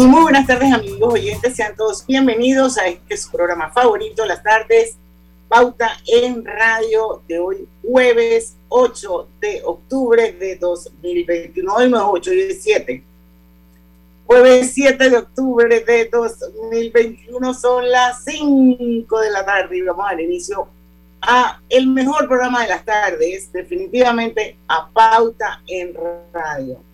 Y muy buenas tardes amigos oyentes, sean todos bienvenidos a este su programa favorito, las tardes, Pauta en Radio de hoy, jueves 8 de octubre de 2021. Hoy es 8, hoy es 7. Jueves 7 de octubre de 2021 son las 5 de la tarde y vamos al inicio a el mejor programa de las tardes, definitivamente a Pauta en Radio.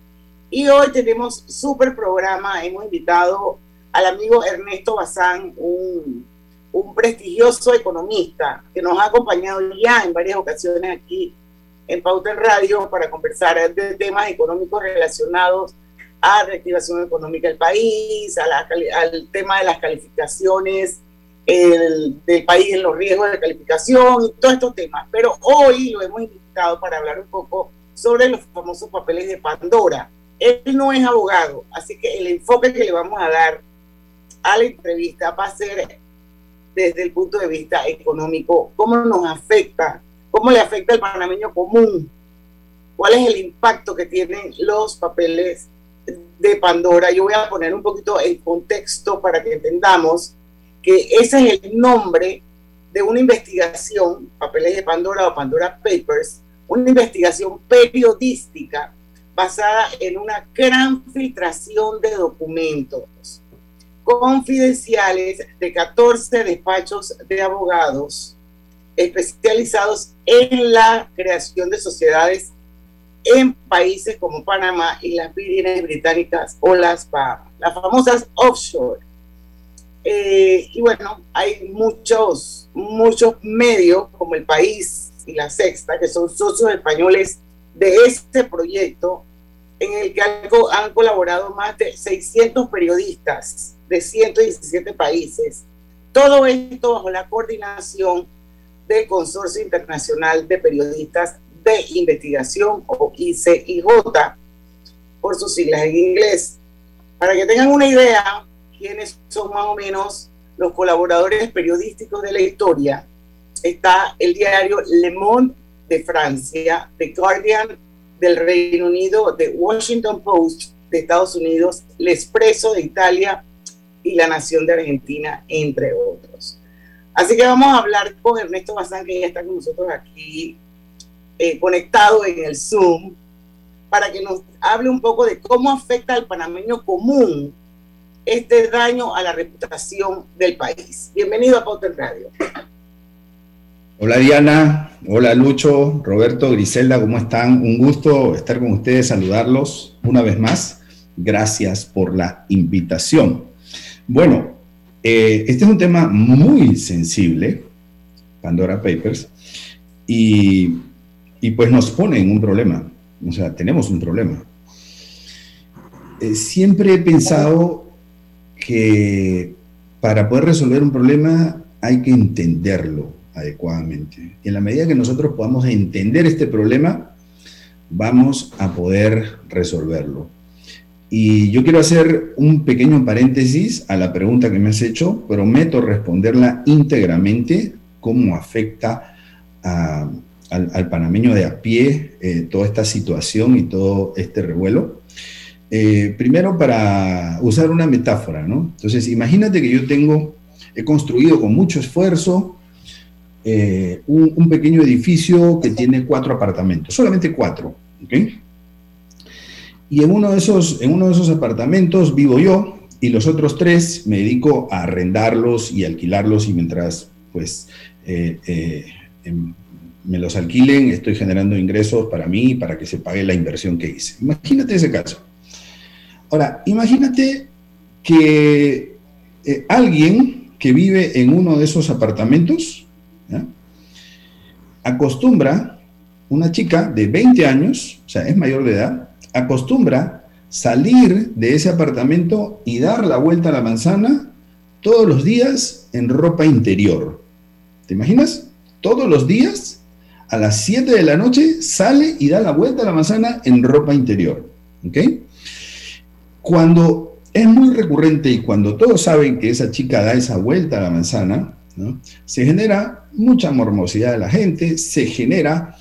Y hoy tenemos súper programa, hemos invitado al amigo Ernesto Bazán, un, un prestigioso economista que nos ha acompañado ya en varias ocasiones aquí en Pauta en Radio para conversar de temas económicos relacionados a reactivación económica del país, al tema de las calificaciones el, del país en los riesgos de calificación y todos estos temas. Pero hoy lo hemos invitado para hablar un poco sobre los famosos papeles de Pandora. Él no es abogado, así que el enfoque que le vamos a dar a la entrevista va a ser desde el punto de vista económico, cómo nos afecta ¿Cómo le afecta al panameño común? ¿Cuál es el impacto que tienen los papeles de Pandora? Yo voy a poner un poquito en contexto para que entendamos que ese es el nombre de una investigación, Papeles de Pandora o Pandora Papers, una investigación periodística basada en una gran filtración de documentos confidenciales de 14 despachos de abogados especializados en la creación de sociedades en países como Panamá y las Vírgenes Británicas o las Bahamas, las famosas offshore. Eh, y bueno, hay muchos, muchos medios como El País y La Sexta, que son socios españoles de este proyecto, en el que han colaborado más de 600 periodistas de 117 países. Todo esto bajo la coordinación del Consorcio Internacional de Periodistas de Investigación o ICIJ, por sus siglas en inglés. Para que tengan una idea, quiénes son más o menos los colaboradores periodísticos de la historia, está el diario Le Monde de Francia, The Guardian del Reino Unido, The Washington Post de Estados Unidos, El Expreso de Italia y La Nación de Argentina, entre otros. Así que vamos a hablar con Ernesto Bazán, que ya está con nosotros aquí eh, conectado en el Zoom, para que nos hable un poco de cómo afecta al panameño común este daño a la reputación del país. Bienvenido a Potter Radio. Hola Diana, hola Lucho, Roberto, Griselda, ¿cómo están? Un gusto estar con ustedes, saludarlos una vez más. Gracias por la invitación. Bueno, eh, este es un tema muy sensible, Pandora Papers, y, pues nos pone en un problema, o sea, tenemos un problema. Eh, siempre he pensado que para poder resolver un problema hay que entenderlo adecuadamente. Y en la medida que nosotros podamos entender este problema, vamos a poder resolverlo. Y yo quiero hacer un pequeño paréntesis a la pregunta que me has hecho. Prometo responderla íntegramente, cómo afecta al, panameño de a pie eh, toda esta situación y todo este revuelo. Eh, primero para usar una metáfora, ¿no? Entonces, imagínate que yo tengo, he construido con mucho esfuerzo eh, un, pequeño edificio que tiene cuatro apartamentos, solamente cuatro. Y en uno, de esos, en uno de esos apartamentos vivo yo y los otros tres me dedico a arrendarlos y alquilarlos y mientras pues eh, eh, em, me los alquilen estoy generando ingresos para mí para que se pague la inversión que hice. Imagínate ese caso. Ahora, imagínate que alguien que vive en uno de esos apartamentos acostumbra, una chica de 20 años, o sea, es mayor de edad, acostumbra salir de ese apartamento y dar la vuelta a la manzana todos los días en ropa interior. ¿Te imaginas? Todos los días a las 7 de la noche sale y da la vuelta a la manzana en ropa interior. ¿Ok? Cuando es muy recurrente y cuando todos saben que esa chica da esa vuelta a la manzana, se genera mucha mormosidad de la gente, se genera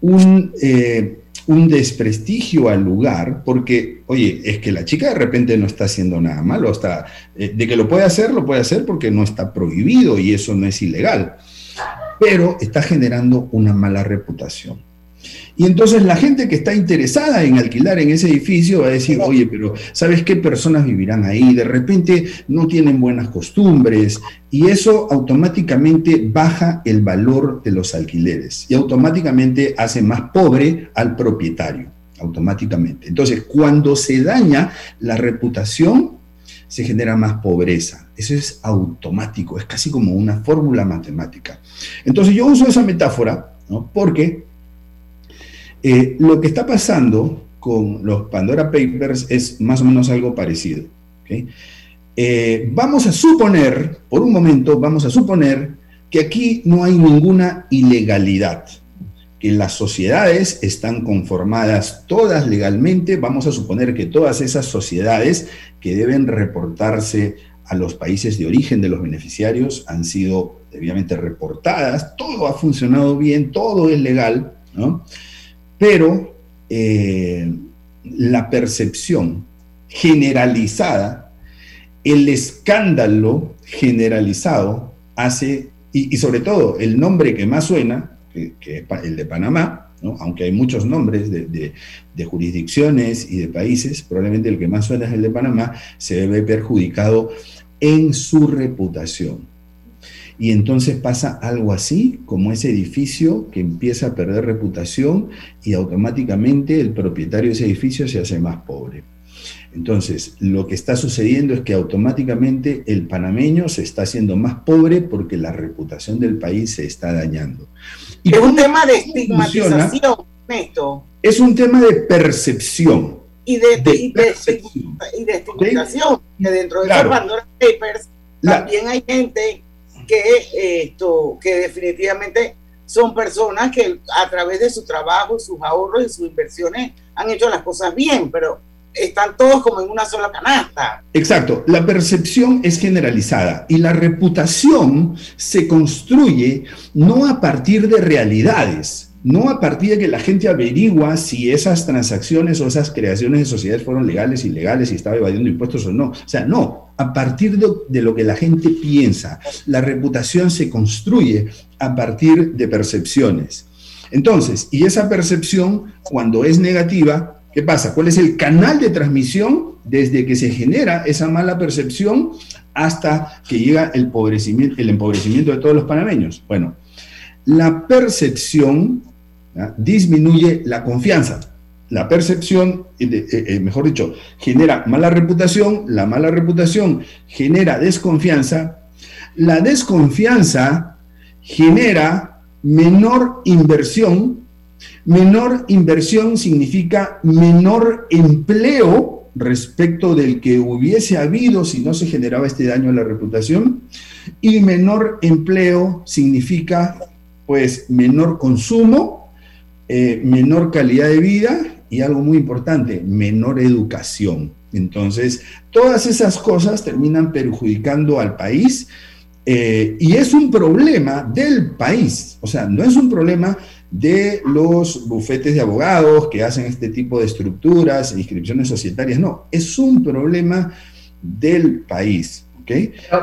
un, eh, un desprestigio al lugar, porque, oye, es que la chica de repente no está haciendo nada malo, está, eh, de que lo puede hacer, lo puede hacer porque no está prohibido y eso no es ilegal, pero está generando una mala reputación. Y entonces la gente que está interesada en alquilar en ese edificio va a decir, oye, pero ¿sabes qué personas vivirán ahí? De repente no tienen buenas costumbres y eso automáticamente baja el valor de los alquileres y automáticamente hace más pobre al propietario, automáticamente. Entonces, cuando se daña la reputación, se genera más pobreza. Eso es automático, es casi como una fórmula matemática. Entonces yo uso esa metáfora ¿no? porque eh, lo que está pasando con los Pandora Papers es más o menos algo parecido. Eh, vamos a suponer, por un momento, vamos a suponer que aquí no hay ninguna ilegalidad, que las sociedades están conformadas todas legalmente, vamos a suponer que todas esas sociedades que deben reportarse a los países de origen de los beneficiarios han sido debidamente reportadas, todo ha funcionado bien, todo es legal, ¿no? Pero eh, la percepción generalizada, el escándalo generalizado hace, y, sobre todo el nombre que más suena, que, es el de Panamá, aunque hay muchos nombres de, jurisdicciones y de países, probablemente el que más suena es el de Panamá, se ve perjudicado en su reputación. Y entonces pasa algo así, como ese edificio que empieza a perder reputación y automáticamente el propietario de ese edificio se hace más pobre. Entonces, lo que está sucediendo es que automáticamente el panameño se está haciendo más pobre porque la reputación del país se está dañando. Y es un tema de estigmatización, esto. Es un tema de percepción. Y de, estigmatización, que dentro de los Pandora Papers también hay gente que, esto, que definitivamente son personas que a través de su trabajo, sus ahorros y sus inversiones han hecho las cosas bien, pero están todos como en una sola canasta. Exacto, la percepción es generalizada y la reputación se construye no a partir de realidades, no a partir de que la gente averigua si esas transacciones o esas creaciones de sociedades fueron legales, ilegales, si estaba evadiendo impuestos o no. O sea, no, a partir de, lo que la gente piensa. La reputación se construye a partir de percepciones. Entonces, y esa percepción, cuando es negativa, ¿qué pasa? ¿Cuál es el canal de transmisión desde que se genera esa mala percepción hasta que llega el el empobrecimiento de todos los panameños? Bueno, la percepción disminuye la confianza. La percepción, eh, eh, mejor dicho, genera mala reputación, la mala reputación genera desconfianza, la desconfianza genera menor inversión, menor inversión significa menor empleo respecto del que hubiese habido si no se generaba este daño a la reputación, y menor empleo significa pues menor consumo, eh, menor calidad de vida y algo muy importante, menor educación. Entonces, todas esas cosas terminan perjudicando al país eh, y es un problema del país, o sea, no es un problema de los bufetes de abogados que hacen este tipo de estructuras, inscripciones societarias, no, es un problema del país.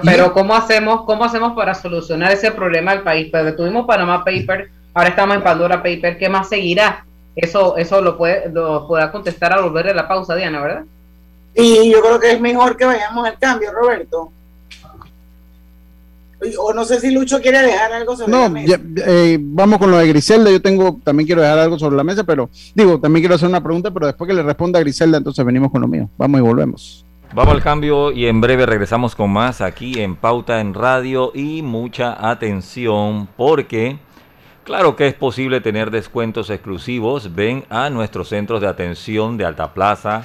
Pero, ¿cómo, hacemos, ¿cómo hacemos para solucionar ese problema al país? Pero tuvimos Panama Paper, ahora estamos en Pandora Paper, ¿qué más seguirá? Eso, eso lo, puede, lo podrá contestar al volver de la pausa, Diana, ¿verdad? Y yo creo que es mejor que vayamos al cambio, Roberto. O no sé si Lucho quiere dejar algo sobre la mesa. Eh, vamos con lo de Griselda. Yo tengo, también quiero dejar algo sobre la mesa, pero digo, también quiero hacer una pregunta, pero después que le responda a Griselda, entonces venimos con lo mío. Vamos y volvemos. Vamos al cambio y en breve regresamos con más aquí en Pauta en Radio y mucha atención porque claro que es posible tener descuentos exclusivos. Ven a nuestros centros de atención de Alta Plaza,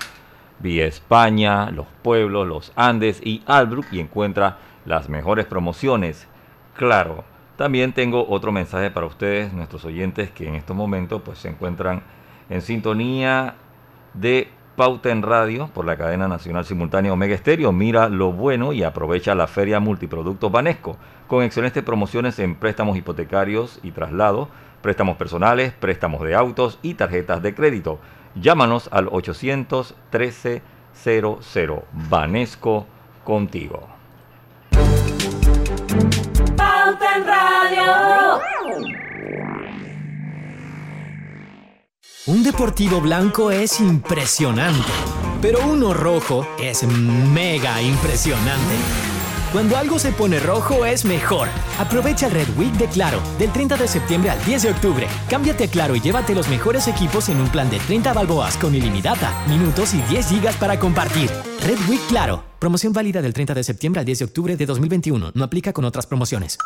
vía España, Los Pueblos, Los Andes y Albrook y encuentra las mejores promociones. Claro, también tengo otro mensaje para ustedes, nuestros oyentes que en estos momentos pues, se encuentran en sintonía de Pauta en Radio por la cadena nacional simultánea Omega Estéreo. Mira lo bueno y aprovecha la feria Multiproductos Banesco con excelentes promociones en préstamos hipotecarios y traslados, préstamos personales, préstamos de autos y tarjetas de crédito. Llámanos al 813 00 Banesco contigo. Pauta en Radio. Un deportivo blanco es impresionante, pero uno rojo es mega impresionante. Cuando algo se pone rojo es mejor. Aprovecha el Red Week de Claro, del 30 de septiembre al 10 de octubre. Cámbiate a Claro y llévate los mejores equipos en un plan de 30 balboas con ilimitada, minutos y 10 gigas para compartir. Red Week Claro. Promoción válida del 30 de septiembre al 10 de octubre de 2021. No aplica con otras promociones.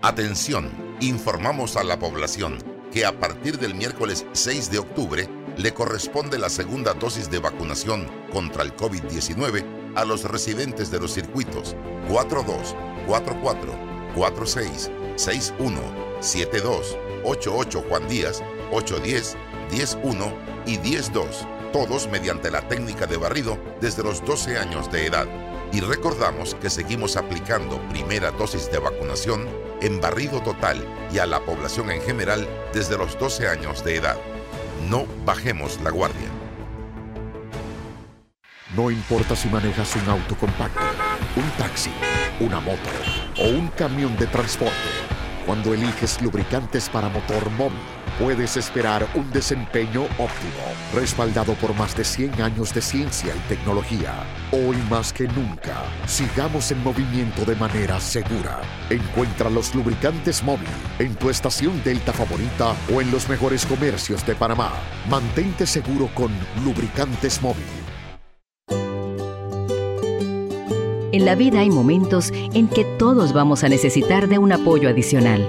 Atención, informamos a la población que a partir del miércoles 6 de octubre le corresponde la segunda dosis de vacunación contra el COVID-19 a los residentes de los circuitos 42, 44, 46, 61, 72, 88 Juan Díaz, 810, 101 y 102, todos mediante la técnica de barrido desde los 12 años de edad. Y recordamos que seguimos aplicando primera dosis de vacunación en barrido total y a la población en general desde los 12 años de edad. No bajemos la guardia. No importa si manejas un auto compacto, un taxi, una moto o un camión de transporte. Cuando eliges lubricantes para motor móvil, puedes esperar un desempeño óptimo, respaldado por más de 100 años de ciencia y tecnología. Hoy más que nunca, sigamos en movimiento de manera segura. Encuentra los lubricantes móvil en tu estación Delta favorita o en los mejores comercios de Panamá. Mantente seguro con lubricantes móvil. En la vida hay momentos en que todos vamos a necesitar de un apoyo adicional.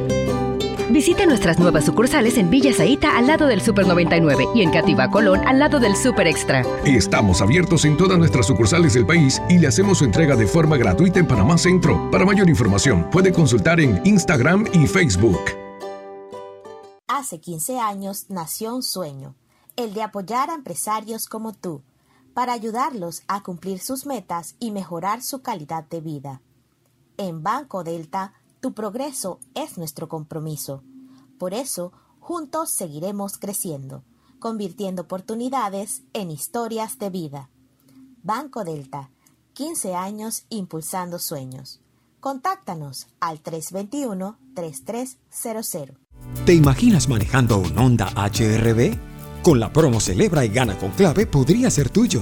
Visite nuestras nuevas sucursales en Villa Zaita al lado del Super 99 y en Cativa Colón al lado del Super Extra. Estamos abiertos en todas nuestras sucursales del país y le hacemos su entrega de forma gratuita en Panamá Centro. Para mayor información, puede consultar en Instagram y Facebook. Hace 15 años nació un sueño, el de apoyar a empresarios como tú, para ayudarlos a cumplir sus metas y mejorar su calidad de vida. En Banco Delta, tu progreso es nuestro compromiso. Por eso, juntos seguiremos creciendo, convirtiendo oportunidades en historias de vida. Banco Delta, 15 años impulsando sueños. Contáctanos al 321-3300. ¿Te imaginas manejando un Honda HRB? Con la promo Celebra y Gana con Clave podría ser tuyo.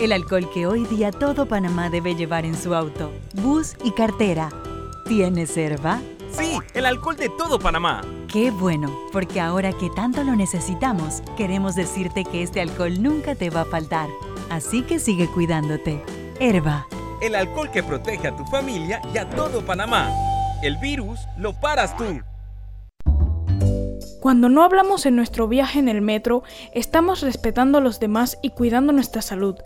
el alcohol que hoy día todo Panamá debe llevar en su auto, bus y cartera. ¿Tienes herba? Sí, el alcohol de todo Panamá. Qué bueno, porque ahora que tanto lo necesitamos, queremos decirte que este alcohol nunca te va a faltar. Así que sigue cuidándote. Herba. El alcohol que protege a tu familia y a todo Panamá. El virus lo paras tú. Cuando no hablamos en nuestro viaje en el metro, estamos respetando a los demás y cuidando nuestra salud.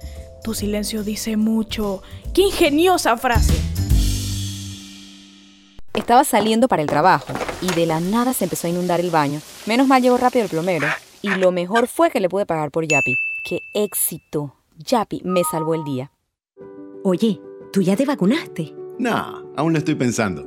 Tu silencio dice mucho. ¡Qué ingeniosa frase! Estaba saliendo para el trabajo y de la nada se empezó a inundar el baño. Menos mal llegó rápido el plomero. Y lo mejor fue que le pude pagar por Yapi. ¡Qué éxito! Yapi me salvó el día. Oye, ¿tú ya te vacunaste? No, aún lo estoy pensando.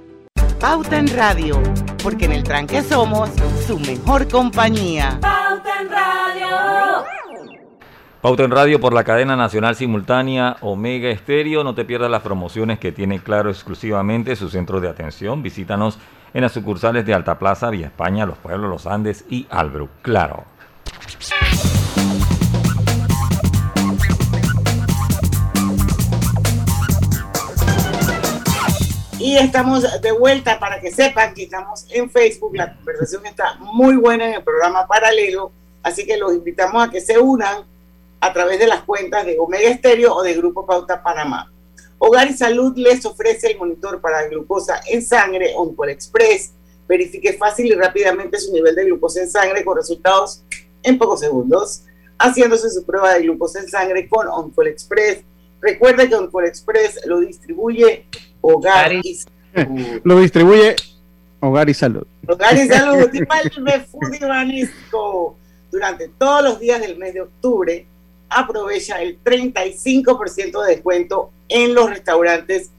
Pauta en Radio, porque en el tranque somos su mejor compañía. Pauta en Radio. Pauta en Radio por la cadena nacional simultánea Omega Estéreo. No te pierdas las promociones que tiene Claro exclusivamente su centro de atención. Visítanos en las sucursales de Alta Plaza, Vía España, Los Pueblos, Los Andes y Albrook. Claro. Estamos de vuelta para que sepan que estamos en Facebook. La conversación está muy buena en el programa paralelo, así que los invitamos a que se unan a través de las cuentas de Omega Estéreo o de Grupo Pauta Panamá. Hogar y Salud les ofrece el monitor para glucosa en sangre Oncol Express. Verifique fácil y rápidamente su nivel de glucosa en sangre con resultados en pocos segundos, haciéndose su prueba de glucosa en sangre con Oncol Express. Recuerde que Oncol Express lo distribuye Hogar y Salud. Lo distribuye Hogar y Salud. Hogar y Salud, Food y Banisco. Durante todos los días del mes de octubre, aprovecha el 35% de descuento en los restaurantes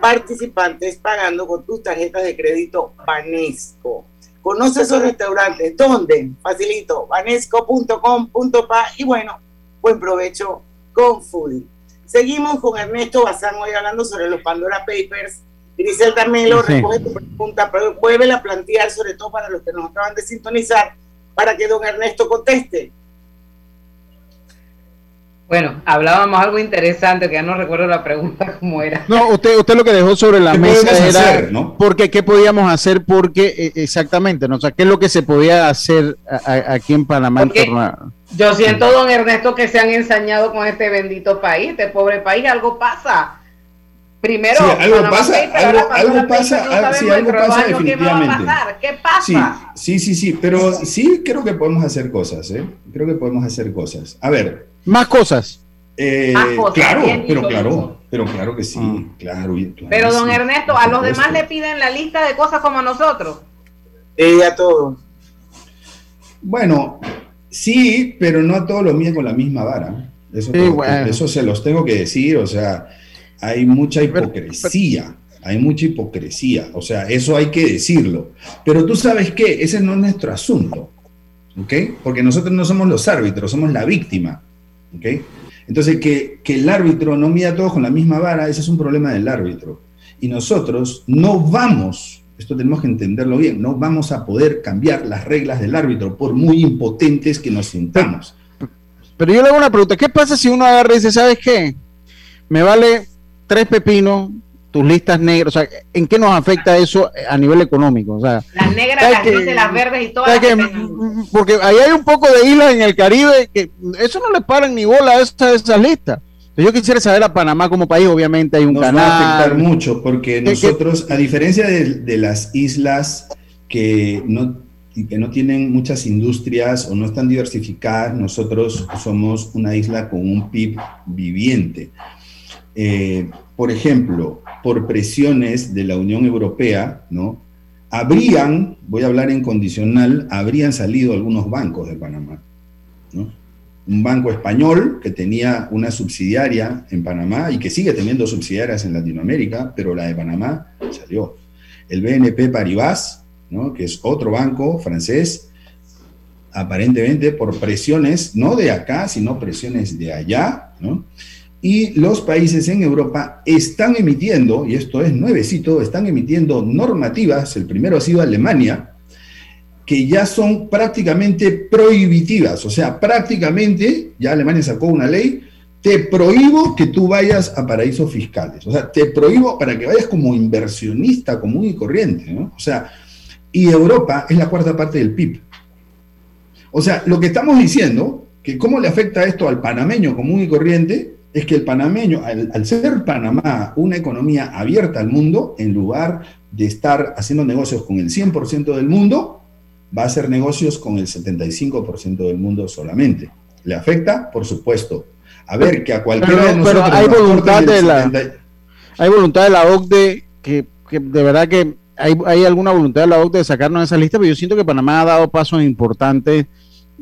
participantes pagando con tus tarjetas de crédito Banesco. Conoce esos restaurantes. ¿Dónde? Facilito. Banesco.com.pa y bueno, buen provecho con Foodie. Seguimos con Ernesto Bazán hoy hablando sobre los Pandora Papers. Grisel también lo Sí. recoge tu pregunta, pero vuelve a plantear, sobre todo para los que nos acaban de sintonizar, para que don Ernesto conteste. Bueno, hablábamos algo interesante, que ya no recuerdo la pregunta cómo era. No, usted, usted lo que dejó sobre la ¿Qué mesa era hacer, no? porque qué podíamos hacer porque exactamente, ¿no? O sea, qué es lo que se podía hacer a- a- aquí en Panamá en Porque- torno a- Yo siento, don Ernesto, que se han ensañado con este bendito país, este pobre país, algo pasa. Primero, Sí, algo Panamá pasa, algo- algo pasa, no algo- sí, sabemos algo pasa años qué va a definitivamente. pasar, ¿Qué Sí, pasa? sí, sí, sí, pero sí creo que podemos hacer cosas, ¿eh? Creo que podemos hacer cosas. A ver. Más cosas. Eh, Más cosas, claro, bien pero claro, pero claro que sí, claro. y- claro Pero, don sí, Ernesto, a los demás le piden la lista de cosas como a nosotros. Eh, a todos. Bueno, sí, pero no a todos los miden con la misma vara. Eso, Sí, bueno. eso se los tengo que decir, o sea, hay mucha hipocresía, hay mucha hipocresía, o sea, eso hay que decirlo. Pero tú sabes qué, ese no es nuestro asunto, ¿ok? Porque nosotros no somos los árbitros, somos la víctima, ¿ok? Entonces, que, que el árbitro no mida a todos con la misma vara, ese es un problema del árbitro. Y nosotros no vamos, esto tenemos que entenderlo bien, no vamos a poder cambiar las reglas del árbitro por muy impotentes que nos sintamos. Pero yo le hago una pregunta, ¿qué pasa si uno agarra y dice, ¿sabes qué? Me vale tres pepinos, tus listas negras, o sea, ¿en qué nos afecta eso a nivel económico? O sea, Las negras, ¿sabes las qué? grises, las verdes y todas ¿sabes las que Porque ahí hay un poco de islas en el Caribe que eso no le paran ni bola a esas, esas listas. Yo quisiera saber a Panamá como país, obviamente hay un Nos va a canal. afectar mucho porque nosotros, a diferencia de, de las islas que no, y que no tienen muchas industrias o no están diversificadas, nosotros somos una isla con un PIB viviente. Eh, por ejemplo, por presiones de la Unión Europea, ¿no? Habrían, voy a hablar en condicional, habrían salido algunos bancos de Panamá, ¿no? Un banco español que tenía una subsidiaria en Panamá y que sigue teniendo subsidiarias en Latinoamérica, pero la de Panamá salió. El BNP Paribas, ¿no? que es otro banco francés, aparentemente por presiones, no de acá, sino presiones de allá, ¿no? Y los países en Europa están emitiendo, y esto es nuevecito, están emitiendo normativas, el primero ha sido Alemania, que ya son prácticamente prohibitivas, o sea, prácticamente, ya Alemania sacó una ley, te prohíbo que tú vayas a paraísos fiscales, o sea, te prohíbo para que vayas como inversionista común y corriente. O sea, y Europa es la cuarta parte del PIB. O sea, lo que estamos diciendo, que cómo le afecta esto al panameño común y corriente, es que el panameño, al, al ser Panamá una economía abierta al mundo, en lugar de estar haciendo negocios con el 100% del mundo, va a hacer negocios con el 75% del mundo solamente. ¿Le afecta? Por supuesto. A ver, que a cualquiera de nosotros... Pero hay voluntad de la, 70 hay voluntad de la OCDE que, que de verdad que hay, hay alguna voluntad de la OCDE de sacarnos de esa lista, pero yo siento que Panamá ha dado pasos importantes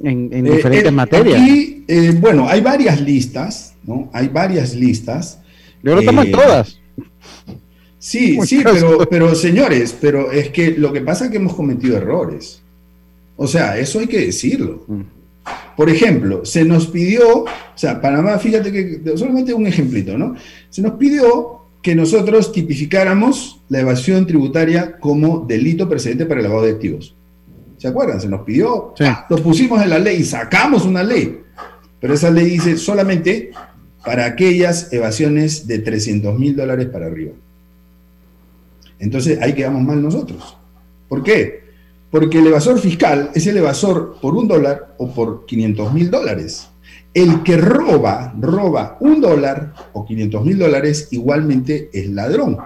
en, en Eh, diferentes eh, materias. Eh, bueno, hay varias listas, ¿no? Hay varias listas. Yo en Eh, todas. Sí, sí, pero, pero señores, pero es que lo que pasa es que hemos cometido errores. O sea, eso hay que decirlo. Mm. Por ejemplo, se nos pidió, o sea, Panamá, fíjate que solamente un ejemplito, ¿no? Se nos pidió que nosotros tipificáramos la evasión tributaria como delito precedente para el lavado de activos. ¿Se acuerdan? Se nos pidió, ah, lo pusimos en la ley y sacamos una ley. Pero esa ley dice solamente para aquellas evasiones de 300 mil dólares para arriba. Entonces ahí quedamos mal nosotros. ¿Por qué? Porque el evasor fiscal es el evasor por un dólar o por 500 mil dólares. El que roba, roba un dólar o 500 mil dólares, igualmente es ladrón.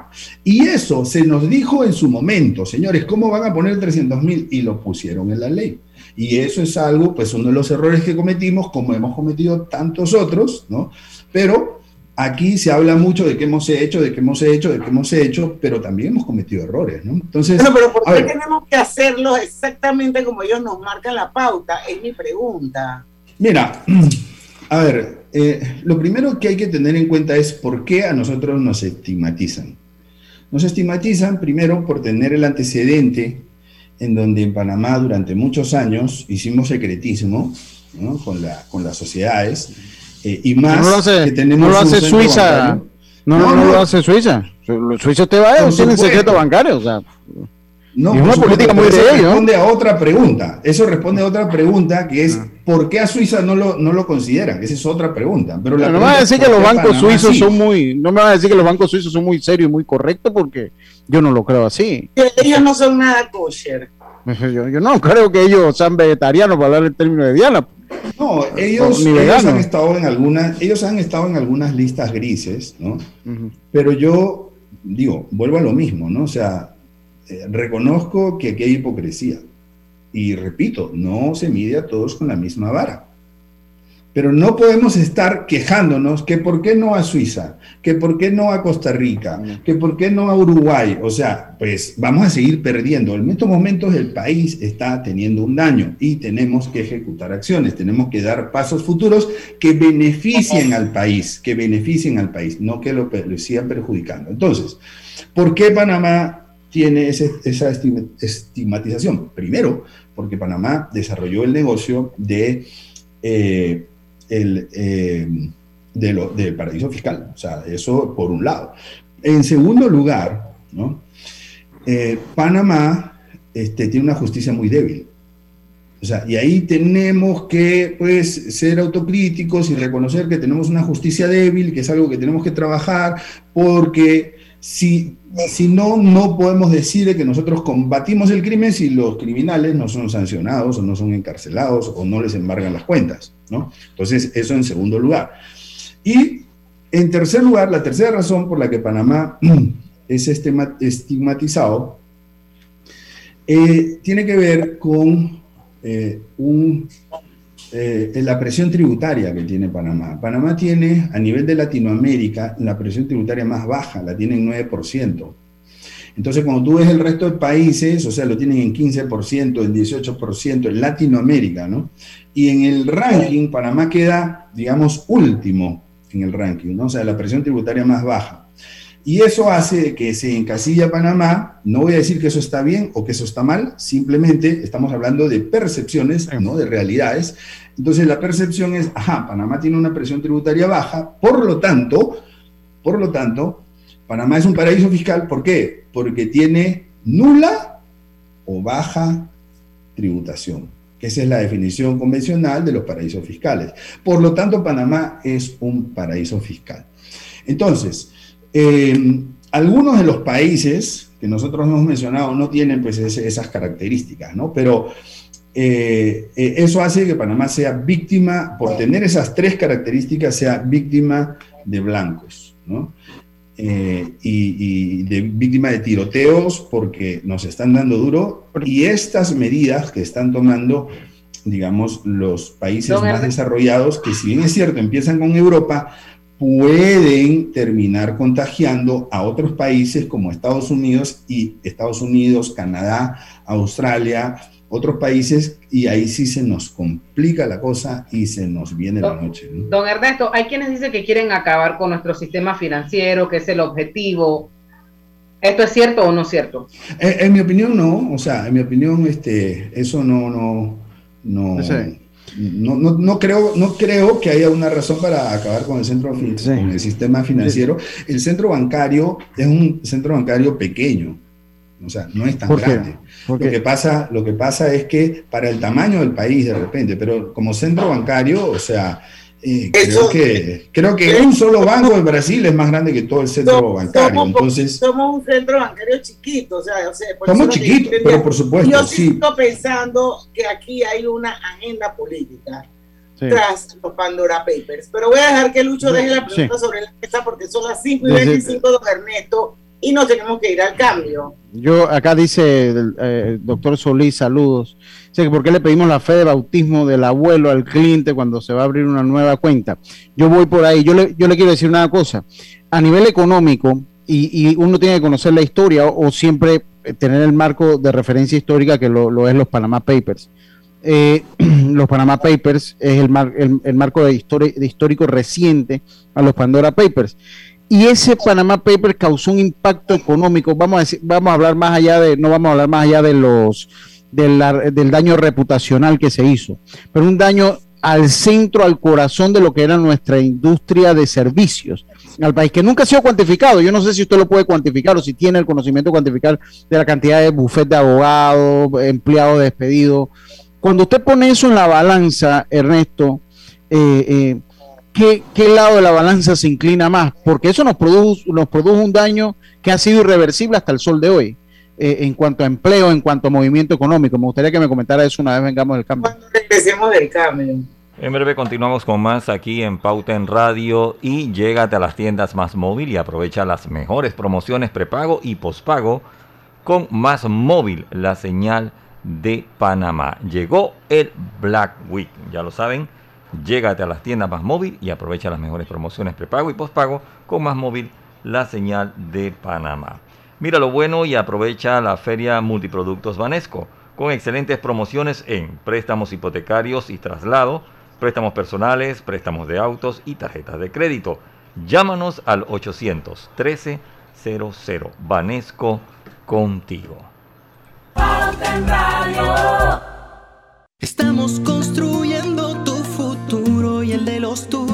Y eso se nos dijo en su momento, señores, ¿cómo van a poner 300 mil? Y lo pusieron en la ley. Y eso es algo, pues uno de los errores que cometimos, como hemos cometido tantos otros, ¿no? Pero aquí se habla mucho de qué hemos hecho, de qué hemos hecho, de qué hemos hecho, pero también hemos cometido errores, ¿no? Entonces, Bueno, pero ¿por qué tenemos que hacerlo exactamente como ellos nos marcan la pauta? Es mi pregunta. Mira, a ver, eh, lo primero que hay que tener en cuenta es por qué a nosotros nos estigmatizan. Nos estigmatizan primero por tener el antecedente en donde en Panamá durante muchos años hicimos secretismo ¿no? con, la, con las sociedades eh, y más no lo hace, que tenemos no lo un hace centro Suiza. bancario. No, no, no lo hace Suiza. Su- Suiza usted va, ellos tienen supuesto. secreto bancario. O sea, No, es una política muy de eso responde a otra pregunta. Eso responde a otra pregunta que es Ah. ¿por qué a Suiza no lo, no lo consideran? Esa es otra pregunta. Pero la no me vas a decir es que ¿por los a bancos Panamá suizos sí? son muy, no me vas a decir que los bancos suizos son muy serios y muy correctos porque yo no lo creo así. Ellos no son nada kosher. Yo, yo no creo que ellos sean vegetarianos para hablar en términos de Diana. No, ellos, ellos han estado en algunas, ellos han estado en algunas listas grises, ¿no? Pero yo digo, vuelvo a lo mismo, ¿no? O sea, eh, reconozco que aquí hay hipocresía. Y repito, no se mide a todos con la misma vara. Pero no podemos estar quejándonos que por qué no a Suiza, que por qué no a Costa Rica, que por qué no a Uruguay. O sea, pues vamos a seguir perdiendo. En estos momentos el país está teniendo un daño y tenemos que ejecutar acciones, tenemos que dar pasos futuros que beneficien al país, que beneficien al país, no que lo, lo sigan perjudicando. Entonces, ¿por qué Panamá tiene ese- esa estigmatización? Primero, porque Panamá desarrolló el negocio de eh, el, eh, de lo- del paraíso fiscal. O sea, eso por un lado. En segundo lugar, ¿no? Eh, Panamá este, tiene una justicia muy débil. O sea, y ahí tenemos que pues, ser autocríticos y reconocer que tenemos una justicia débil, que es algo que tenemos que trabajar, porque si, si no, no podemos decir que nosotros combatimos el crimen si los criminales no son sancionados o no son encarcelados o no les embargan las cuentas. ¿no? Entonces, eso en segundo lugar. Y en tercer lugar, la tercera razón por la que Panamá es estigmatizado eh, tiene que ver con eh, un, eh, la presión tributaria que tiene Panamá. Panamá tiene, a nivel de Latinoamérica, la presión tributaria más baja, la tiene en 9%. Entonces, cuando tú ves el resto de países, o sea, lo tienen en 15%, en 18%, en Latinoamérica, ¿no? Y en el ranking, Panamá queda, digamos, último en el ranking, ¿no? O sea, la presión tributaria más baja. Y eso hace que se encasilla Panamá. No voy a decir que eso está bien o que eso está mal, simplemente estamos hablando de percepciones, no de realidades. Entonces la percepción es, ajá, Panamá tiene una presión tributaria baja, por lo tanto, por lo tanto, Panamá es un paraíso fiscal. ¿Por qué? Porque tiene nula o baja tributación, esa es la definición convencional de los paraísos fiscales. Por lo tanto, Panamá es un paraíso fiscal. Entonces, eh, algunos de los países que nosotros hemos mencionado no tienen pues esas características, ¿no? Pero eh, eh, eso hace que Panamá sea víctima, por tener esas tres características, sea víctima de blancos, ¿no? eh, y, y de víctimas de tiroteos porque nos están dando duro y estas medidas que están tomando digamos, los países más desarrollados, que si bien es cierto, empiezan con Europa, pueden terminar contagiando a otros países como Estados Unidos y Estados Unidos, Canadá, Australia, otros países, y ahí sí se nos complica la cosa y se nos viene la noche. Don Ernesto, hay quienes dicen que quieren acabar con nuestro sistema financiero, que es el objetivo. ¿Esto es cierto o no es cierto? En, en mi opinión, no. O sea, en mi opinión, este, eso no, no, no, no, no, no, creo, no creo que haya una razón para acabar con el centro con el sistema financiero. El centro bancario es un centro bancario pequeño, o sea, no es tan grande. Lo que, pasa, lo que pasa es que para el tamaño del país de repente, pero como centro bancario, o sea, creo, que, creo que un solo banco de Brasil es más grande que todo el centro bancario. Somos, entonces, somos un centro bancario chiquito. O sea, somos chiquitos, pero por supuesto. Yo sí estoy pensando que aquí hay una agenda política tras los Pandora Papers. Pero voy a dejar que Lucho deje la pregunta sobre la mesa porque son las 5 y 25 de Ernesto y no tenemos que ir al cambio. Yo, acá dice el eh, doctor Solís, saludos. Dice que por qué le pedimos la fe de bautismo del abuelo al cliente cuando se va a abrir una nueva cuenta. Yo voy por ahí. Yo le, yo le quiero decir una cosa. A nivel económico, y, uno tiene que conocer la historia o, siempre tener el marco de referencia histórica que lo, es los Panama Papers. Eh, los Panama Papers es el, el, marco de, de histórico reciente a los Pandora Papers y ese Panama Paper causó un impacto económico. Vamos a decir, vamos a hablar más allá de, no vamos a hablar más allá de los del, del daño reputacional que se hizo, pero un daño al centro, al corazón de lo que era nuestra industria de servicios al país, que nunca ha sido cuantificado. Yo no sé si usted lo puede cuantificar o si tiene el conocimiento de cuantificar de la cantidad de bufetes de abogados, empleados despedidos. Cuando usted pone eso en la balanza, Ernesto, eh, eh, ¿qué, lado de la balanza se inclina más, porque eso nos produjo, nos produjo un daño que ha sido irreversible hasta el sol de hoy. Eh, en cuanto a empleo, en cuanto a movimiento económico. Me gustaría que me comentara eso una vez vengamos del cambio. Cuando regresemos del cambio. En breve continuamos con más aquí en Pauta en Radio y llégate a las tiendas Más Móvil y aprovecha las mejores promociones prepago y pospago con Más Móvil, la señal de Panamá. Llegó el Black Week, ya lo saben Llégate a las tiendas Más Móvil y aprovecha las mejores promociones prepago y postpago con Más Móvil, la señal de Panamá. Mira lo bueno y aprovecha la feria Multiproductos Banesco con excelentes promociones en préstamos hipotecarios y traslado, préstamos personales, préstamos de autos y tarjetas de crédito. Llámanos al 813 00 Banesco contigo. Estamos construyendo y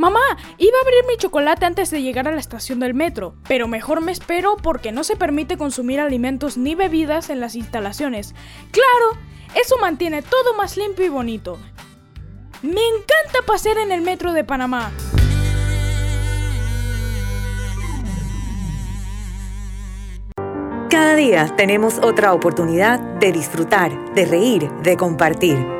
Mamá, iba a abrir mi chocolate antes de llegar a la estación del metro, pero mejor me espero porque no se permite consumir alimentos ni bebidas en las instalaciones. Claro, eso mantiene todo más limpio y bonito. Me encanta pasear en el metro de Panamá. Cada día tenemos otra oportunidad de disfrutar, de reír, de compartir.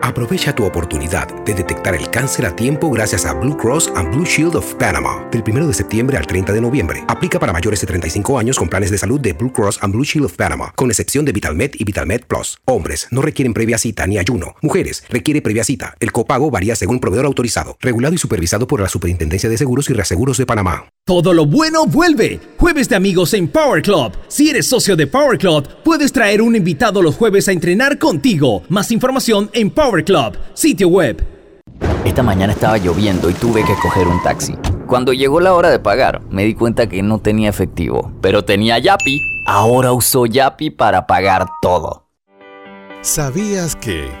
Aprovecha tu oportunidad de detectar el cáncer a tiempo gracias a Blue Cross and Blue Shield of Panama. Del 1 de septiembre al 30 de noviembre. Aplica para mayores de 35 años con planes de salud de Blue Cross and Blue Shield of Panama, con excepción de VitalMed y VitalMed Plus. Hombres no requieren previa cita ni ayuno. Mujeres requiere previa cita. El copago varía según proveedor autorizado, regulado y supervisado por la Superintendencia de Seguros y Reaseguros de Panamá. Todo lo bueno vuelve. Jueves de amigos en Power Club. Si eres socio de Power Club, puedes traer un invitado los jueves a entrenar contigo. Más información en Power Club, sitio web. Esta mañana estaba lloviendo y tuve que coger un taxi. Cuando llegó la hora de pagar, me di cuenta que no tenía efectivo, pero tenía Yapi. Ahora uso Yapi para pagar todo. ¿Sabías que...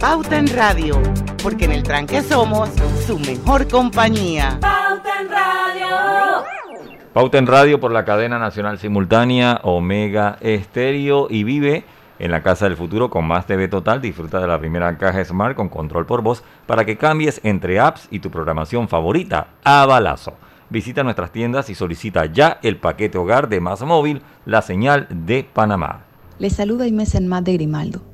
Pauta en Radio, porque en el tranque somos su mejor compañía. Pauta en Radio. Pauta en Radio por la cadena nacional simultánea Omega Estéreo y vive en la Casa del Futuro con más TV Total. Disfruta de la primera caja Smart con control por voz para que cambies entre apps y tu programación favorita a balazo. Visita nuestras tiendas y solicita ya el paquete hogar de Más Móvil, la señal de Panamá. Les saluda Inés Enmat de Grimaldo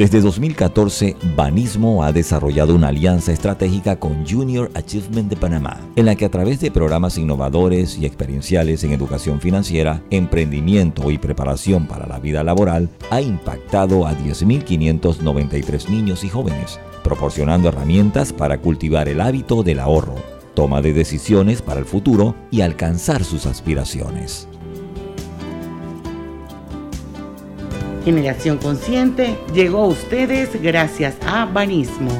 Desde 2014, Banismo ha desarrollado una alianza estratégica con Junior Achievement de Panamá, en la que a través de programas innovadores y experienciales en educación financiera, emprendimiento y preparación para la vida laboral, ha impactado a 10.593 niños y jóvenes, proporcionando herramientas para cultivar el hábito del ahorro, toma de decisiones para el futuro y alcanzar sus aspiraciones. Generación Consciente llegó a ustedes gracias a Banismo.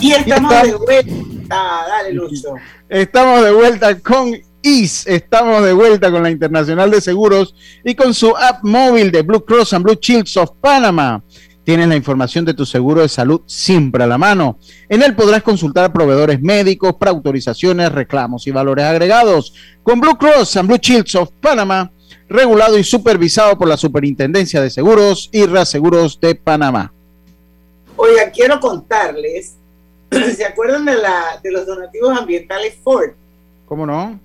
Y estamos de vuelta, dale Lucho. Estamos de vuelta con IS, estamos de vuelta con la Internacional de Seguros y con su app móvil de Blue Cross and Blue Shields of Panama. Tienes la información de tu seguro de salud siempre a la mano. En él podrás consultar proveedores médicos, preautorizaciones, reclamos y valores agregados. Con Blue Cross and Blue Shields of Panama, regulado y supervisado por la Superintendencia de Seguros y Reaseguros de Panamá. Oiga, quiero contarles, ¿se acuerdan de, la, de los donativos ambientales Ford? ¿Cómo no?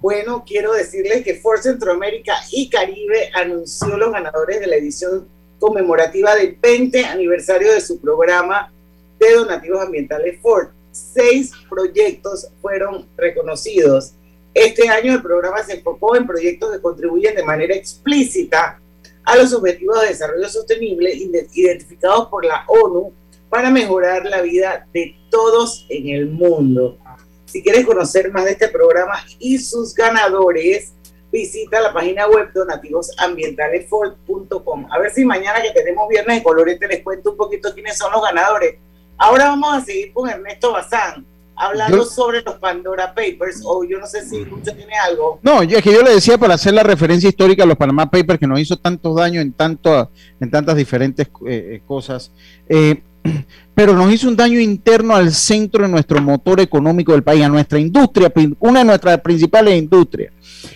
Bueno, quiero decirles que Ford Centroamérica y Caribe anunció los ganadores de la edición conmemorativa del 20 aniversario de su programa de donativos ambientales Ford. Seis proyectos fueron reconocidos. Este año el programa se enfocó en proyectos que contribuyen de manera explícita a los objetivos de desarrollo sostenible identificados por la ONU para mejorar la vida de todos en el mundo. Si quieres conocer más de este programa y sus ganadores, visita la página web donativosambientalesford.com. A ver si mañana que tenemos viernes de colorete les cuento un poquito quiénes son los ganadores. Ahora vamos a seguir con Ernesto Bazán, hablando sobre los Pandora Papers, o yo no sé si Lucho tiene algo. No, es que yo le decía para hacer la referencia histórica a los Panama Papers, que nos hizo tantos daños en, tanto, en tantas diferentes eh, cosas. Eh, pero nos hizo un daño interno al centro de nuestro motor económico del país, a nuestra industria, una de nuestras principales industrias.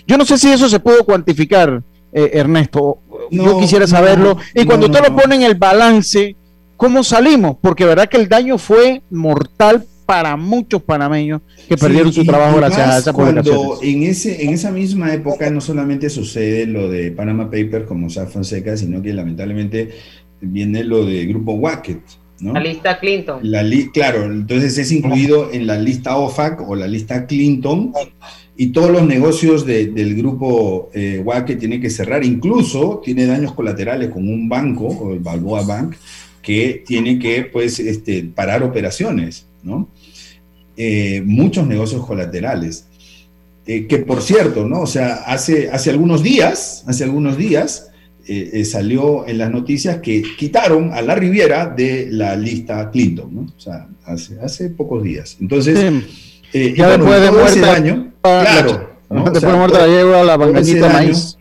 Yo no sé si eso se pudo cuantificar, eh, Ernesto. Yo quisiera saberlo. y cuando usted lo pone en el balance, ¿cómo salimos? Porque verdad que el daño fue mortal para muchos panameños que perdieron su trabajo gracias a esa cuando en ese en esa misma época no solamente sucede lo de Panama Papers como Sa Fonseca, sino que lamentablemente viene lo de Grupo La lista Clinton. La claro, entonces es incluido en la lista OFAC o la lista Clinton y todos los negocios del grupo eh, Waque tienen que cerrar, incluso tiene daños colaterales con un banco, el Balboa Bank, que tiene que pues, este, parar operaciones, ¿no? Eh, muchos negocios colaterales. Eh, que por cierto, ¿no? O sea, hace, hace algunos días, hace algunos días, eh, salió en las noticias que quitaron a la Riviera de la lista Clinton, ¿no? O sea, hace, hace pocos días. Entonces, ya después de muerte, daño, claro, después de muerte la la maíz.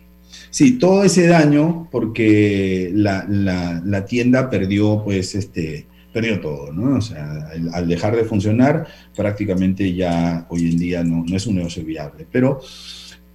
Sí, todo ese daño porque la, la, tienda perdió, pues, este, perdió todo, ¿no? O sea, al dejar de funcionar, prácticamente ya hoy en día no, no es un negocio viable. Pero,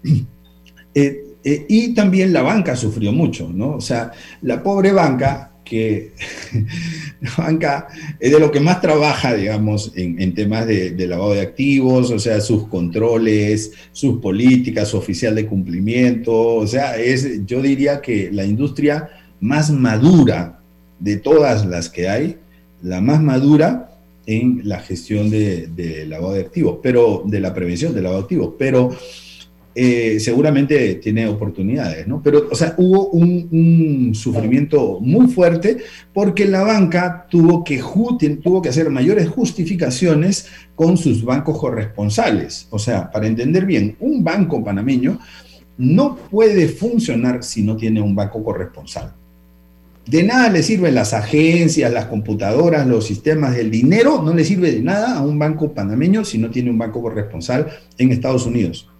eh, eh, y también la banca sufrió mucho, ¿no? O sea, la pobre banca que la banca es de lo que más trabaja, digamos, en, temas de, lavado de activos, o sea, sus controles, sus políticas, su oficial de cumplimiento, o sea, es, yo diría que la industria más madura de todas las que hay, la más madura en la gestión de, de lavado de activos, pero de la prevención de lavado de activos, pero eh, seguramente tiene oportunidades, ¿no? Pero, o sea, hubo un, sufrimiento muy fuerte porque la banca tuvo que, tuvo que hacer mayores justificaciones con sus bancos corresponsales. O sea, para entender bien, un banco panameño no puede funcionar si no tiene un banco corresponsal. De nada le sirven las agencias, las computadoras, los sistemas del dinero, no le sirve de nada a un banco panameño si no tiene un banco corresponsal en Estados Unidos.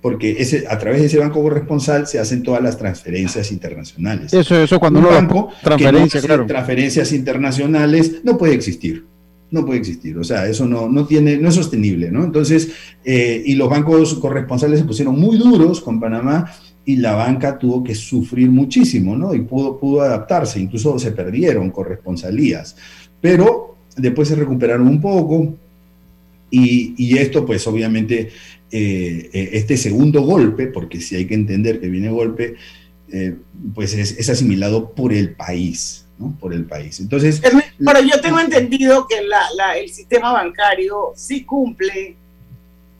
Porque ese, a través de ese banco corresponsal se hacen todas las transferencias internacionales. Eso, eso cuando un uno banco transferencia, claro. transferencias internacionales no puede existir. No puede existir, o sea, eso no, no, tiene, no es sostenible, ¿no? Entonces, eh, y los bancos corresponsales se pusieron muy duros con Panamá y la banca tuvo que sufrir muchísimo, ¿no? Y pudo, pudo adaptarse, incluso se perdieron corresponsalías, pero después se recuperaron un poco y, y esto pues obviamente eh, eh, este segundo golpe, porque si hay que entender que viene golpe, eh, pues es, asimilado por el país, ¿no? Por el país. Entonces... Pero yo tengo entendido que el sistema bancario sí cumple,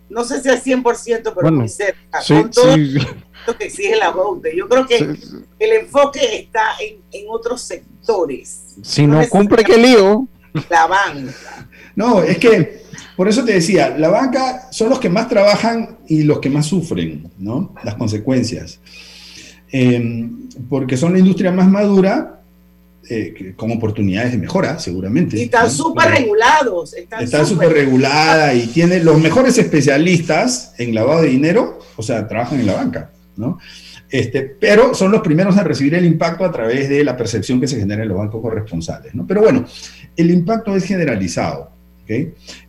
no sé si al 100%, pero muy cerca, con todo lo que exige la BOTE. Yo creo que el enfoque está en, otros sectores. Si no, cumple, ¿qué lío? La banca. No, es que por eso te decía, la banca son los que más trabajan y los que más sufren, ¿no? Las consecuencias. Em, porque son la industria más madura, eh, con oportunidades de mejora, seguramente. Y están súper regulados. Están súper regulada y tiene los mejores especialistas en lavado de dinero, o sea, trabajan en la banca, ¿no? Este, pero son los primeros a recibir el impacto a través de la percepción que se genera en los bancos corresponsales. ¿no? Pero bueno, el impacto es generalizado.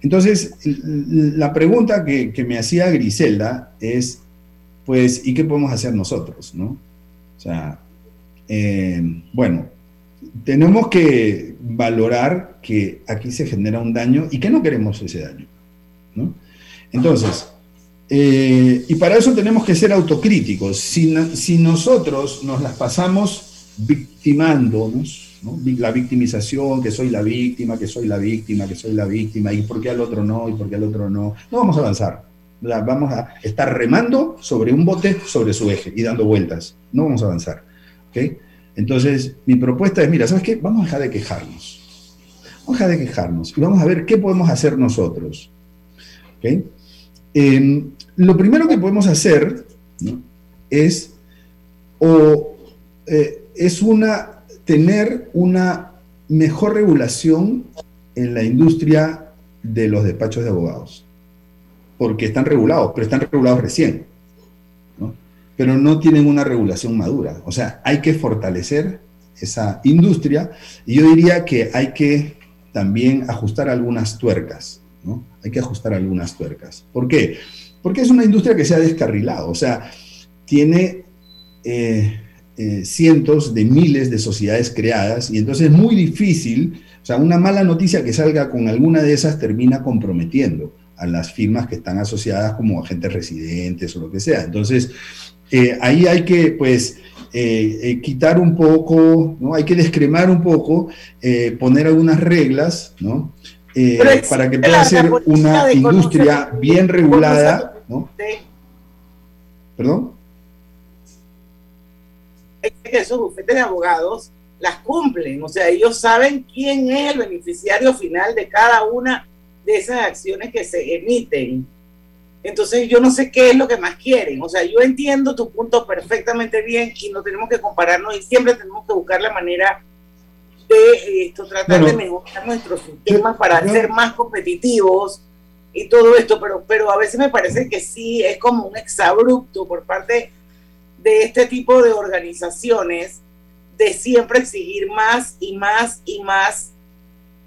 Entonces, la pregunta que, me hacía Griselda es, pues, ¿y qué podemos hacer nosotros? ¿no? O sea, eh, bueno, tenemos que valorar que aquí se genera un daño y que no queremos ese daño. Entonces, eh, y para eso tenemos que ser autocríticos. Si nosotros nos las pasamos victimándonos, la victimización, que soy la víctima, que soy la víctima, que soy la víctima, y por qué al otro no, y por qué al otro no. No vamos a avanzar. Vamos a estar remando sobre un bote sobre su eje y dando vueltas. No vamos a avanzar. Entonces, mi propuesta es, mira, ¿sabes qué? Vamos a dejar de quejarnos. Vamos a dejar de quejarnos y vamos a ver qué podemos hacer nosotros. Em, lo primero que podemos hacer es, o, eh, es una tener una mejor regulación en la industria de los despachos de abogados, porque están regulados, pero están regulados recién, pero no tienen una regulación madura. O sea, hay que fortalecer esa industria y yo diría que hay que también ajustar algunas tuercas, ¿no? Hay que ajustar algunas tuercas. ¿Por qué? Porque es una industria que se ha descarrilado, o sea, tiene... Eh, eh, cientos de miles de sociedades creadas y entonces es muy difícil, o sea, una mala noticia que salga con alguna de esas termina comprometiendo a las firmas que están asociadas como agentes residentes o lo que sea. Entonces, eh, ahí hay que, pues, eh, quitar un poco, ¿no? Hay que descremar un poco, poner algunas reglas, ¿no? para que pueda ser una industria bien regulada ¿no? ¿Perdón? Que esos bufetes de abogados las cumplen, o sea, ellos saben quién es el beneficiario final de cada una de esas acciones que se emiten. Entonces yo no sé qué es lo que más quieren. O sea, yo entiendo tu punto perfectamente bien y no tenemos que compararnos y siempre tenemos que buscar la manera de esto, tratar de mejorar nuestros sistemas para ser más competitivos y todo esto, pero, pero a veces me parece que sí es como un exabrupto por parte de este tipo de organizaciones de siempre exigir más y más y más.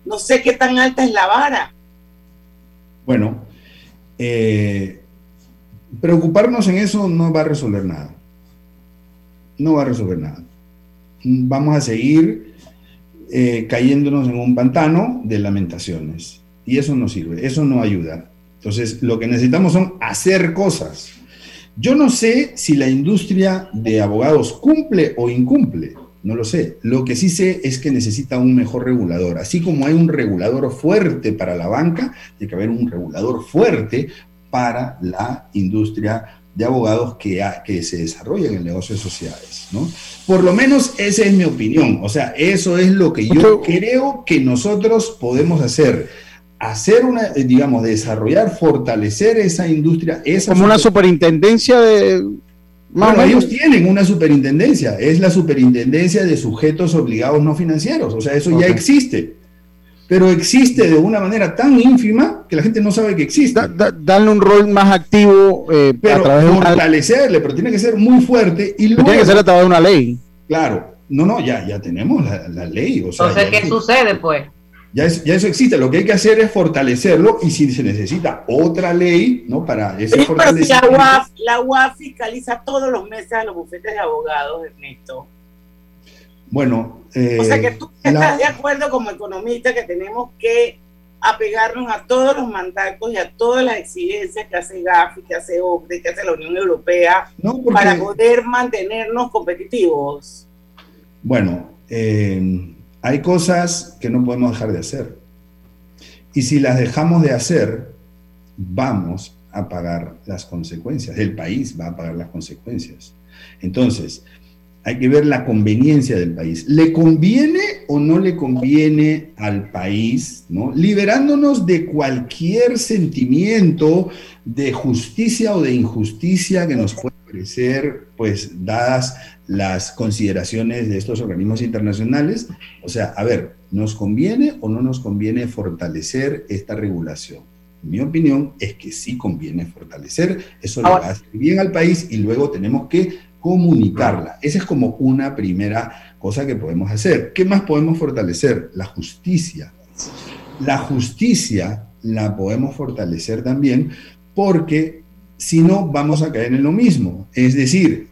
No sé qué tan alta es la vara. Bueno, eh, preocuparnos en eso no va a resolver nada. No va a resolver nada. Vamos a seguir eh, cayéndonos en un pantano de lamentaciones. Y eso no sirve, eso no ayuda. Entonces, lo que necesitamos son hacer cosas. Yo no sé si la industria de abogados cumple o incumple. No lo sé. Lo que sí sé es que necesita un mejor regulador. Así como hay un regulador fuerte para la banca, tiene que haber un regulador fuerte para la industria de abogados que, que se desarrolla en el negocio de sociedades. ¿no? Por lo menos esa es mi opinión. O sea, eso es lo que yo creo que nosotros podemos hacer hacer una, digamos, desarrollar, fortalecer esa industria. Esa Como una superintendencia de bueno, ellos tienen una superintendencia, es la superintendencia de sujetos obligados no financieros, o sea, eso ya existe, pero existe de una manera tan ínfima que la gente no sabe que existe. darle un rol más activo, eh, pero fortalecerle, pero tiene que ser muy fuerte y luego, tiene que ser a través de una ley. Claro, no, no, ya, ya tenemos la, ley. O sea, Entonces, ¿qué sucede pues? Ya, eso existe, lo que hay que hacer es fortalecerlo y si se necesita otra ley, ¿no? Para ese fortalecimiento. la, UAF, fiscaliza todos los meses a los bufetes de abogados, Ernesto. Bueno, o sea que tú estás de acuerdo como economista que tenemos que apegarnos a todos los mandatos y a todas las exigencias que hace GAFI, que hace OCDE, que hace la Unión Europea, para poder mantenernos competitivos. Bueno, eh, hay cosas que no podemos dejar de hacer. Y si las dejamos de hacer, vamos a pagar las consecuencias. El país va a pagar las consecuencias. Entonces, hay que ver la conveniencia del país. ¿Le conviene o no le conviene al país, ¿no? liberándonos de cualquier sentimiento de justicia o de injusticia que nos pueda parecer, pues, dadas las consideraciones de estos organismos internacionales. O sea, a ver, ¿nos conviene o no nos conviene fortalecer esta regulación? Mi opinión es que sí conviene fortalecer, eso le va a hacer bien al país y luego tenemos que comunicarla. Esa es como una primera cosa que podemos hacer. ¿Qué más podemos fortalecer? La justicia. La justicia la podemos fortalecer también porque si no vamos a caer en lo mismo. Es decir,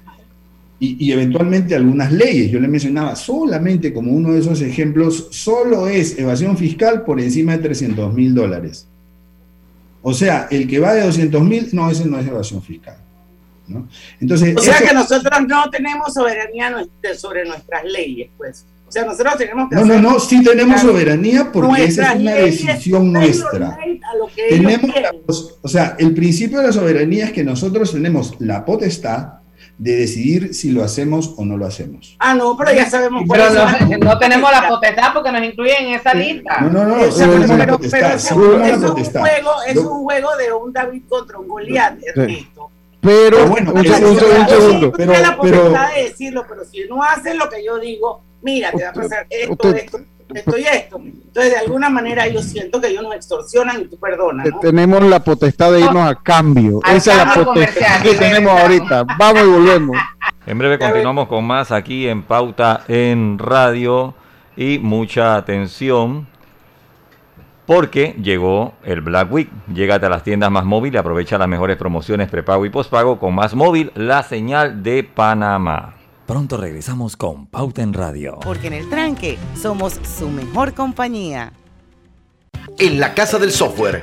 y, eventualmente algunas leyes. Yo le mencionaba solamente como uno de esos ejemplos, solo es evasión fiscal por encima de 300 mil dólares. O sea, el que va de 200 mil, no, ese no es evasión fiscal. Entonces, o sea que nosotros no tenemos soberanía sobre nuestras leyes, pues. O sea, nosotros tenemos que... No, no, no, sí tenemos soberanía porque esa es una decisión nuestra. Tenemos o sea, el principio de la soberanía es que nosotros tenemos la potestad de decidir si lo hacemos o no lo hacemos. Ah, no, pero ya sabemos. Pero no, tenemos la potestad porque nos incluyen en esa lista. No, no, no, pero, es, un juego, es un juego de un David contra un Goliat, Pero, bueno, un, segundo, pero, la potestad de decirlo, pero si no hacen lo que yo digo, mira, te va a pasar esto, esto, esto y esto. Entonces, de alguna manera, yo siento que ellos nos extorsionan y tú perdonas. Tenemos la potestad de irnos a cambio. Esa es la potestad que tenemos ahorita. Vamos y volvemos. En breve continuamos con más aquí en Pauta en Radio y mucha atención porque llegó el Black Week. Llégate a las tiendas Más Móvil y aprovecha las mejores promociones prepago y pospago con Más Móvil, la señal de Panamá. Pronto regresamos con Pauta en Radio. Porque en el tranque somos su mejor compañía. En la Casa del Software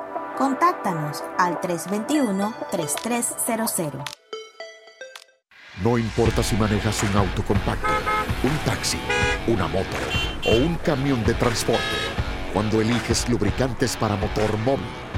Contáctanos al 321-3300. No importa si manejas un auto compacto, un taxi, una moto o un camión de transporte, cuando eliges lubricantes para motor móvil,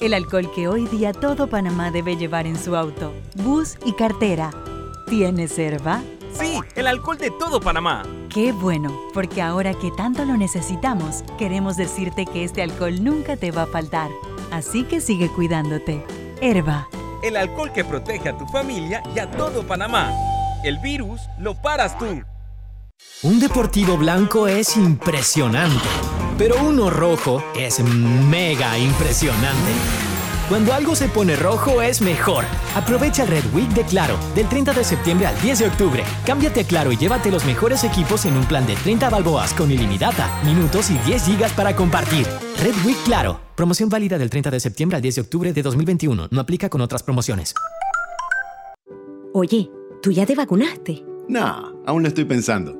el alcohol que hoy día todo Panamá debe llevar en su auto, bus y cartera. ¿Tienes herba? Sí, el alcohol de todo Panamá. Qué bueno, porque ahora que tanto lo necesitamos, queremos decirte que este alcohol nunca te va a faltar. Así que sigue cuidándote. Herba. El alcohol que protege a tu familia y a todo Panamá. El virus lo paras tú. Un deportivo blanco es impresionante, pero uno rojo es mega impresionante. Cuando algo se pone rojo es mejor. Aprovecha el Red Week de Claro, del 30 de septiembre al 10 de octubre. Cámbiate a Claro y llévate los mejores equipos en un plan de 30 balboas con ilimitada, minutos y 10 gigas para compartir. Red Week Claro. Promoción válida del 30 de septiembre al 10 de octubre de 2021. No aplica con otras promociones. Oye, ¿tú ya te vacunaste? No, aún lo estoy pensando.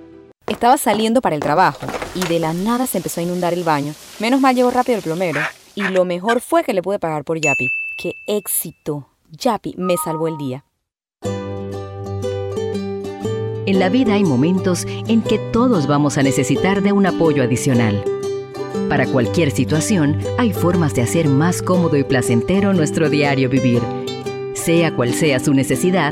Estaba saliendo para el trabajo y de la nada se empezó a inundar el baño. Menos mal llegó rápido el plomero. Y lo mejor fue que le pude pagar por Yapi. ¡Qué éxito! Yapi me salvó el día. En la vida hay momentos en que todos vamos a necesitar de un apoyo adicional. Para cualquier situación, hay formas de hacer más cómodo y placentero nuestro diario vivir. Sea cual sea su necesidad,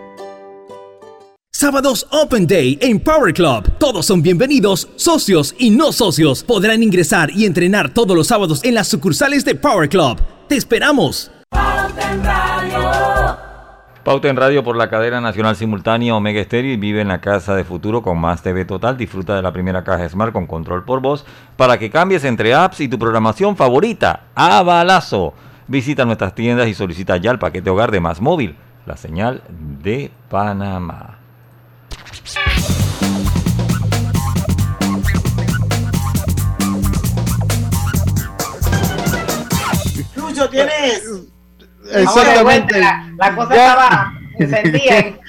Sábados Open Day en Power Club. Todos son bienvenidos, socios y no socios. Podrán ingresar y entrenar todos los sábados en las sucursales de Power Club. ¡Te esperamos! Pauta en Radio por la cadena nacional simultánea Omega Stereo y vive en la casa de futuro con más TV total. Disfruta de la primera caja Smart con control por voz para que cambies entre apps y tu programación favorita. ¡A balazo! Visita nuestras tiendas y solicita ya el paquete hogar de Más Móvil, la señal de Panamá. Lucho, tienes. Exactamente. la, la cosa estaba. Sentía.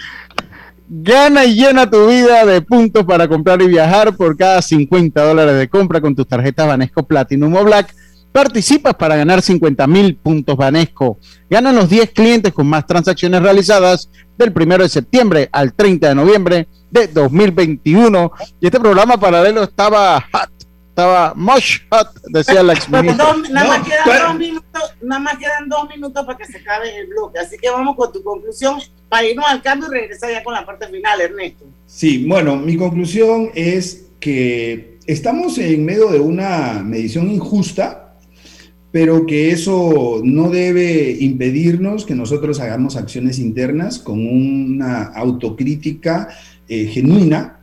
Gana y llena tu vida de puntos para comprar y viajar por cada 50 dólares de compra con tus tarjetas Banesco Platinum o Black. Participas para ganar 50 mil puntos Banesco. Ganan los 10 clientes con más transacciones realizadas del 1 de septiembre al 30 de noviembre de 2021. Y este programa paralelo estaba hot, estaba much hot, decía la ex nada, más quedan dos minutos, nada más quedan dos minutos para que se acabe el bloque. Así que vamos con tu conclusión para irnos al cambio y regresar ya con la parte final, Ernesto. Sí, bueno, mi conclusión es que estamos en medio de una medición injusta, pero que eso no debe impedirnos que nosotros hagamos acciones internas con una autocrítica eh, genuina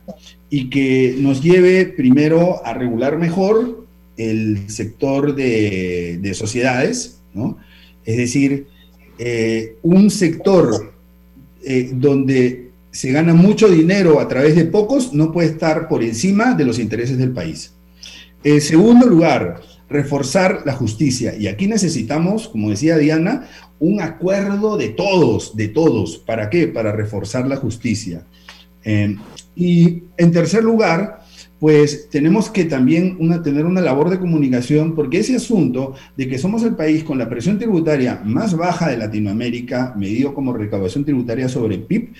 y que nos lleve primero a regular mejor el sector de, sociedades, ¿no? Es decir, eh, un sector eh, donde se gana mucho dinero a través de pocos no puede estar por encima de los intereses del país. En segundo lugar, reforzar la justicia. Y aquí necesitamos, como decía Diana, un acuerdo de todos, de todos. ¿Para qué? Para reforzar la justicia. Eh, y en tercer lugar, pues tenemos que también tener una labor de comunicación, porque ese asunto de que somos el país con la presión tributaria más baja de Latinoamérica, medido como recaudación tributaria sobre PIB,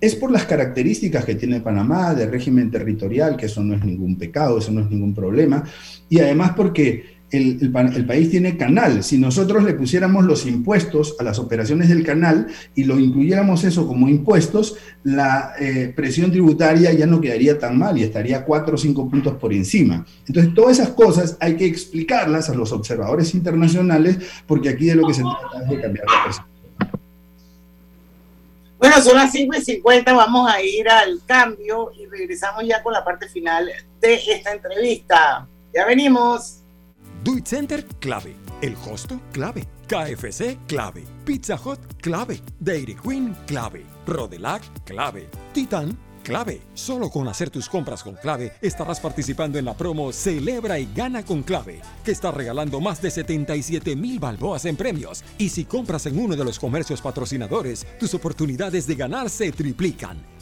es por las características que tiene Panamá de régimen territorial, que eso no es ningún pecado, eso no es ningún problema, y además porque el, país tiene canal. Si nosotros le pusiéramos los impuestos a las operaciones del canal y lo incluyéramos eso como impuestos, la eh, presión tributaria ya no quedaría tan mal y estaría cuatro o cinco puntos por encima. Entonces, todas esas cosas hay que explicarlas a los observadores internacionales porque aquí de lo que se trata es de cambiar la presión. Bueno, son las 5 y 50, vamos a ir al cambio y regresamos ya con la parte final de esta entrevista. Ya venimos. Do Center, clave. El Hosto, clave. KFC, clave. Pizza Hut, clave. Dairy Queen, clave. Rodelac, clave. Titan, clave. Solo con hacer tus compras con clave estarás participando en la promo Celebra y gana con clave, que está regalando más de 77 mil balboas en premios. Y si compras en uno de los comercios patrocinadores, tus oportunidades de ganar se triplican.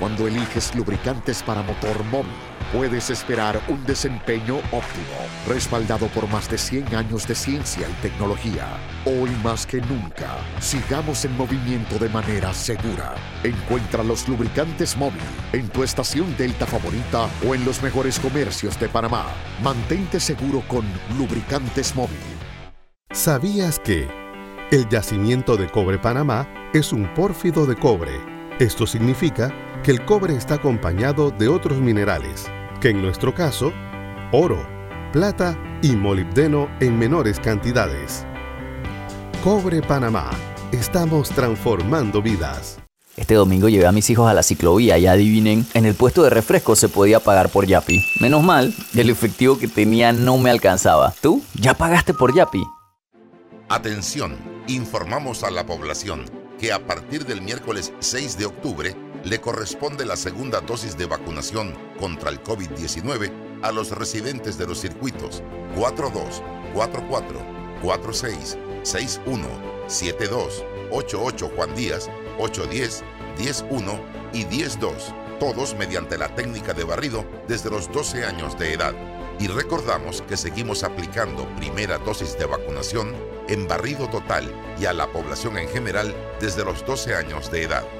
Cuando eliges lubricantes para motor móvil, puedes esperar un desempeño óptimo, respaldado por más de 100 años de ciencia y tecnología. Hoy más que nunca, sigamos en movimiento de manera segura. Encuentra los lubricantes móvil en tu estación Delta favorita o en los mejores comercios de Panamá. Mantente seguro con lubricantes móvil. ¿Sabías que el yacimiento de cobre Panamá es un pórfido de cobre? Esto significa que el cobre está acompañado de otros minerales, que en nuestro caso, oro, plata y molibdeno en menores cantidades. Cobre Panamá. Estamos transformando vidas. Este domingo llevé a mis hijos a la ciclovía y adivinen, en el puesto de refresco se podía pagar por Yapi. Menos mal, el efectivo que tenía no me alcanzaba. ¿Tú? ¿Ya pagaste por Yapi? Atención, informamos a la población que a partir del miércoles 6 de octubre le corresponde la segunda dosis de vacunación contra el COVID-19 a los residentes de los circuitos 42, 44, 46, 61, 72, 88 Juan Díaz, 810, 101 y 102, todos mediante la técnica de barrido desde los 12 años de edad. Y recordamos que seguimos aplicando primera dosis de vacunación en barrido total y a la población en general desde los 12 años de edad.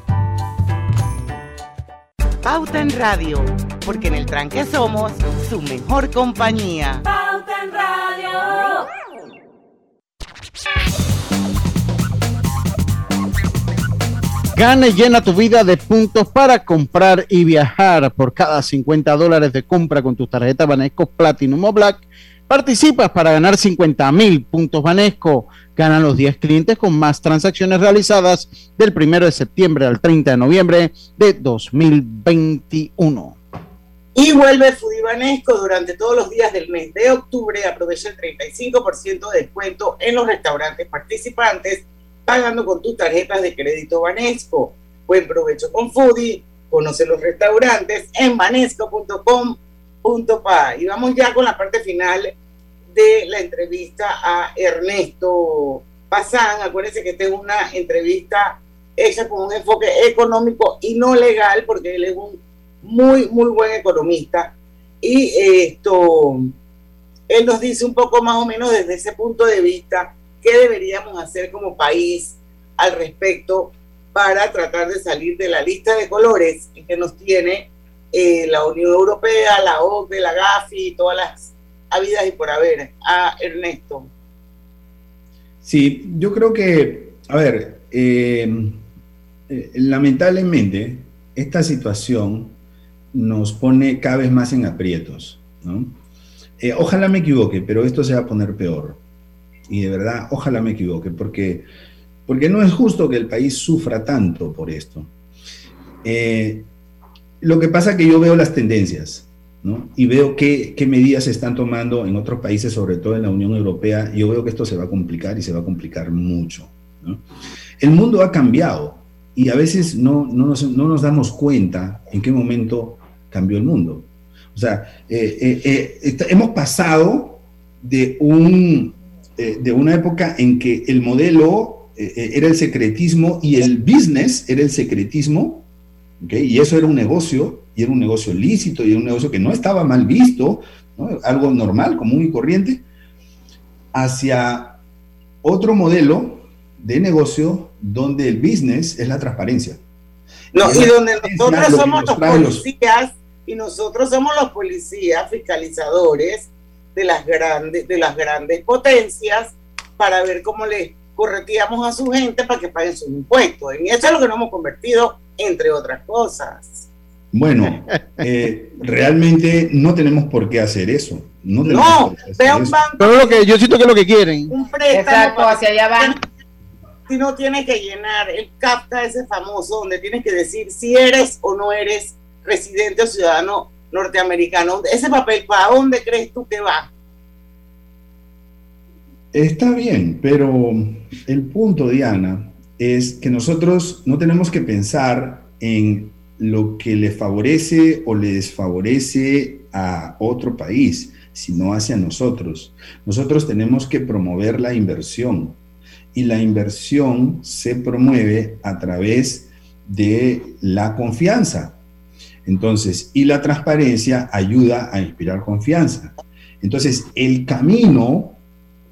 Pauta en Radio, porque en el tranque somos su mejor compañía. Pauta en Radio. Gana y llena tu vida de puntos para comprar y viajar. Por cada 50 dólares de compra con tus tarjetas Banesco Platinum o Black, participas para ganar 50 mil puntos Banesco. Ganan los 10 clientes con más transacciones realizadas del 1 de septiembre al 30 de noviembre de 2021. Y vuelve Fudibanesco durante todos los días del mes de octubre. Aprovecha el 35% de descuento en los restaurantes participantes pagando con tus tarjetas de crédito Banesco. Buen provecho con Foodie. Conoce los restaurantes en banesco.com.pa. Y vamos ya con la parte final de la entrevista a Ernesto Pazán. Acuérdense que esta es una entrevista hecha con un enfoque económico y no legal, porque él es un muy, muy buen economista. Y esto, él nos dice un poco más o menos desde ese punto de vista qué deberíamos hacer como país al respecto para tratar de salir de la lista de colores que nos tiene eh, la Unión Europea, la OCDE, la GAFI y todas las habidas y por haber. A Ernesto. Sí, yo creo que, a ver, eh, eh, lamentablemente esta situación nos pone cada vez más en aprietos. ¿no? ojalá me equivoque, pero esto se va a poner peor y de verdad, ojalá me equivoque, porque, porque no es justo que el país sufra tanto por esto. Eh, lo que pasa es que yo veo las tendencias, ¿no? Y veo qué, qué, medidas se están tomando en otros países, sobre todo en la Unión Europea. Yo veo que esto se va a complicar y se va a complicar mucho. El mundo ha cambiado y a veces no, no, nos, no, nos, damos cuenta en qué momento cambió el mundo. O sea, eh, eh, eh, hemos pasado de un, de una época en que el modelo era el secretismo y el business era el secretismo, y eso era un negocio, y era un negocio lícito, y era un negocio que no estaba mal visto, algo normal, común y corriente, hacia otro modelo de negocio donde el business es la transparencia. No, y, donde nosotros somos los policías y nosotros somos los policías fiscalizadores de las grandes, de las grandes potencias para ver cómo le correteamos a su gente para que paguen sus impuestos. En eso es lo que nos hemos convertido, entre otras cosas. Bueno, eh, realmente no tenemos por qué hacer eso. No, no vea un banco. Pero lo que yo siento que es lo que quieren. Un préstamo hacia allá van. Si no tienes que llenar el CAPTA ese famoso donde tienes que decir si eres o no eres residente o ciudadano norteamericano. Ese papel, ¿para dónde crees tú que va? Está bien, pero el punto, Diana, es que nosotros no tenemos que pensar en lo que le favorece o le desfavorece a otro país, sino hacia nosotros. Nosotros tenemos que promover la inversión y la inversión se promueve a través de la confianza. Entonces, y la transparencia ayuda a inspirar confianza. Entonces, el camino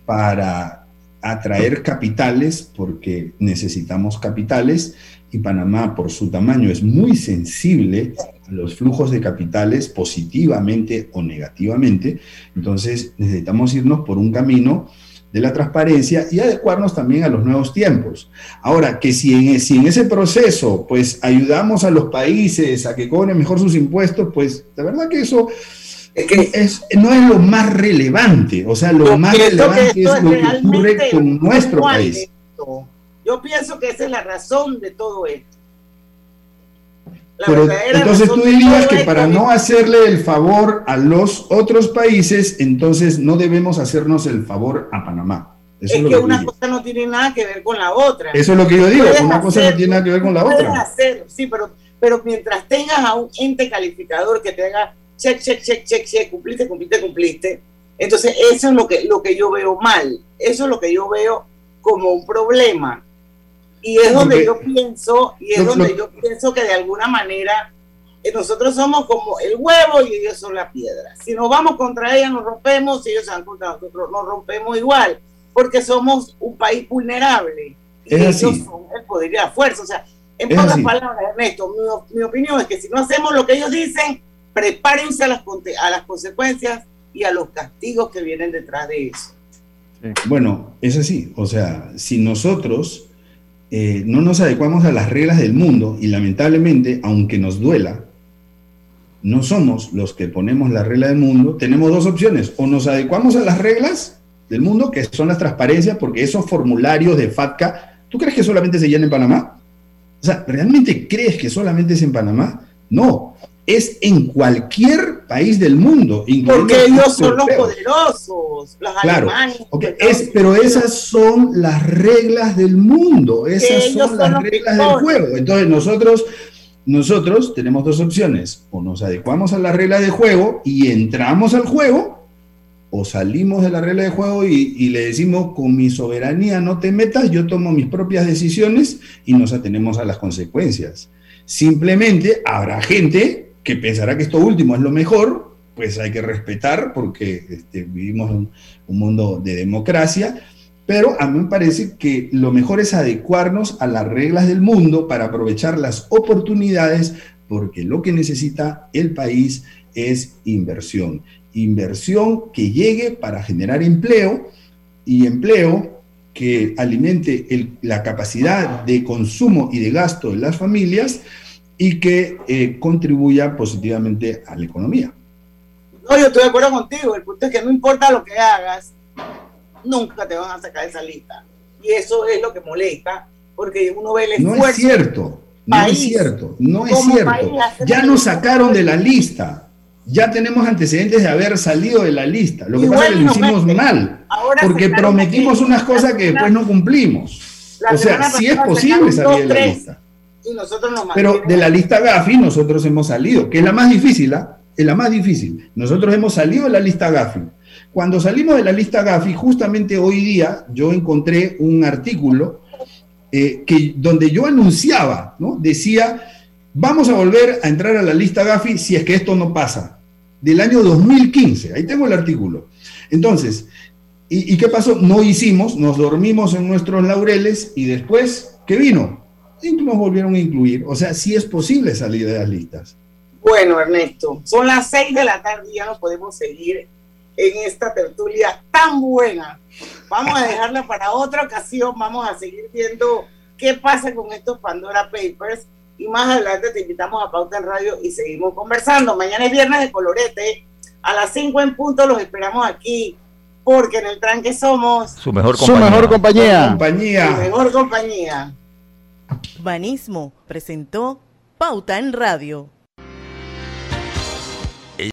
para atraer capitales, porque necesitamos capitales, y Panamá por su tamaño es muy sensible a los flujos de capitales positivamente o negativamente, entonces necesitamos irnos por un camino de la transparencia y adecuarnos también a los nuevos tiempos. Ahora, que si en, ese proceso, pues ayudamos a los países a que cobren mejor sus impuestos, pues la verdad que eso es que es, no es lo más relevante, o sea, lo más relevante es lo que ocurre con nuestro país. Yo pienso que esa es la razón de todo esto. Pero entonces tú dirías que para no hacerle el favor a los otros países, entonces no debemos hacernos el favor a Panamá. es, que, una cosa no tiene nada que ver con la otra. Eso es lo que yo digo, una cosa no tiene nada que ver con la otra. Sí, pero, pero mientras tengas a un ente calificador que te haga check, check, check, check, check, cumpliste, cumpliste, cumpliste, entonces eso es lo que, lo que yo veo mal, eso es lo que yo veo como un problema y es donde yo pienso, y es donde yo pienso que de alguna manera eh, nosotros somos como el huevo y ellos son la piedra. Si nos vamos contra ella, nos rompemos, si ellos se van contra nosotros, nos rompemos igual, porque somos un país vulnerable. Y ellos son el poder y la fuerza. O sea, En pocas palabras, Ernesto, mi, mi, opinión es que si no hacemos lo que ellos dicen, prepárense a las, a las consecuencias y a los castigos que vienen detrás de eso. Bueno, es así. O sea, si nosotros eh, no nos adecuamos a las reglas del mundo y lamentablemente, aunque nos duela, no somos los que ponemos la regla del mundo, tenemos dos opciones. O nos adecuamos a las reglas del mundo, que son las transparencias, porque esos formularios de FATCA, ¿tú crees que solamente se llenan en Panamá? O sea, ¿realmente crees que solamente es en Panamá? No, es en cualquier país del mundo. Porque ellos son los poderosos, los claro, es, pero esas son las reglas del mundo, esas son las reglas del juego. Entonces nosotros, nosotros tenemos dos opciones, o nos adecuamos a las reglas de juego y entramos al juego, o salimos de la regla de juego y, le decimos, con mi soberanía no te metas, yo tomo mis propias decisiones y nos atenemos a las consecuencias. Simplemente habrá gente que pensará que esto último es lo mejor, pues hay que respetar porque este, vivimos en un mundo de democracia, pero a mí me parece que lo mejor es adecuarnos a las reglas del mundo para aprovechar las oportunidades, porque lo que necesita el país es inversión. Inversión que llegue para generar empleo y empleo que alimente la capacidad de consumo y de gasto de las familias y que eh, contribuya positivamente a la economía. No, yo estoy de acuerdo contigo. El punto es que no importa lo que hagas, nunca te van a sacar esa lista. Y eso es lo que molesta, porque uno ve el esfuerzo. No es cierto, no es cierto, no es cierto. Ya nos sacaron de la lista ya tenemos antecedentes de haber salido de la lista. Lo que pasa es que lo hicimos mal, porque prometimos unas cosas que después no cumplimos. O sea, sí es posible salir de la lista. Pero de la lista Gafi nosotros hemos salido, que es la más difícil, ¿ah? Es la más difícil. Nosotros hemos salido de la lista Gafi. Cuando salimos de la lista Gafi, justamente hoy día yo encontré un artículo eh, que, donde yo anunciaba, ¿no? Decía, vamos a volver a entrar a la lista Gafi si es que esto no pasa del año 2015. Ahí tengo el artículo. Entonces, ¿y, qué pasó? No hicimos, nos dormimos en nuestros laureles y después, ¿qué vino? Nos volvieron a incluir. O sea, sí es posible salir de las listas. Bueno, Ernesto, son las seis de la tarde y ya no podemos seguir en esta tertulia tan buena. Vamos a dejarla para otra ocasión. Vamos a seguir viendo qué pasa con estos Pandora Papers y más adelante te invitamos a Pauta en Radio y seguimos conversando. Mañana es viernes de colorete. A las 5 en punto los esperamos aquí porque en el tranque somos su mejor compañía. Su mejor compañía. compañía. Su mejor compañía. Banismo presentó Pauta en Radio.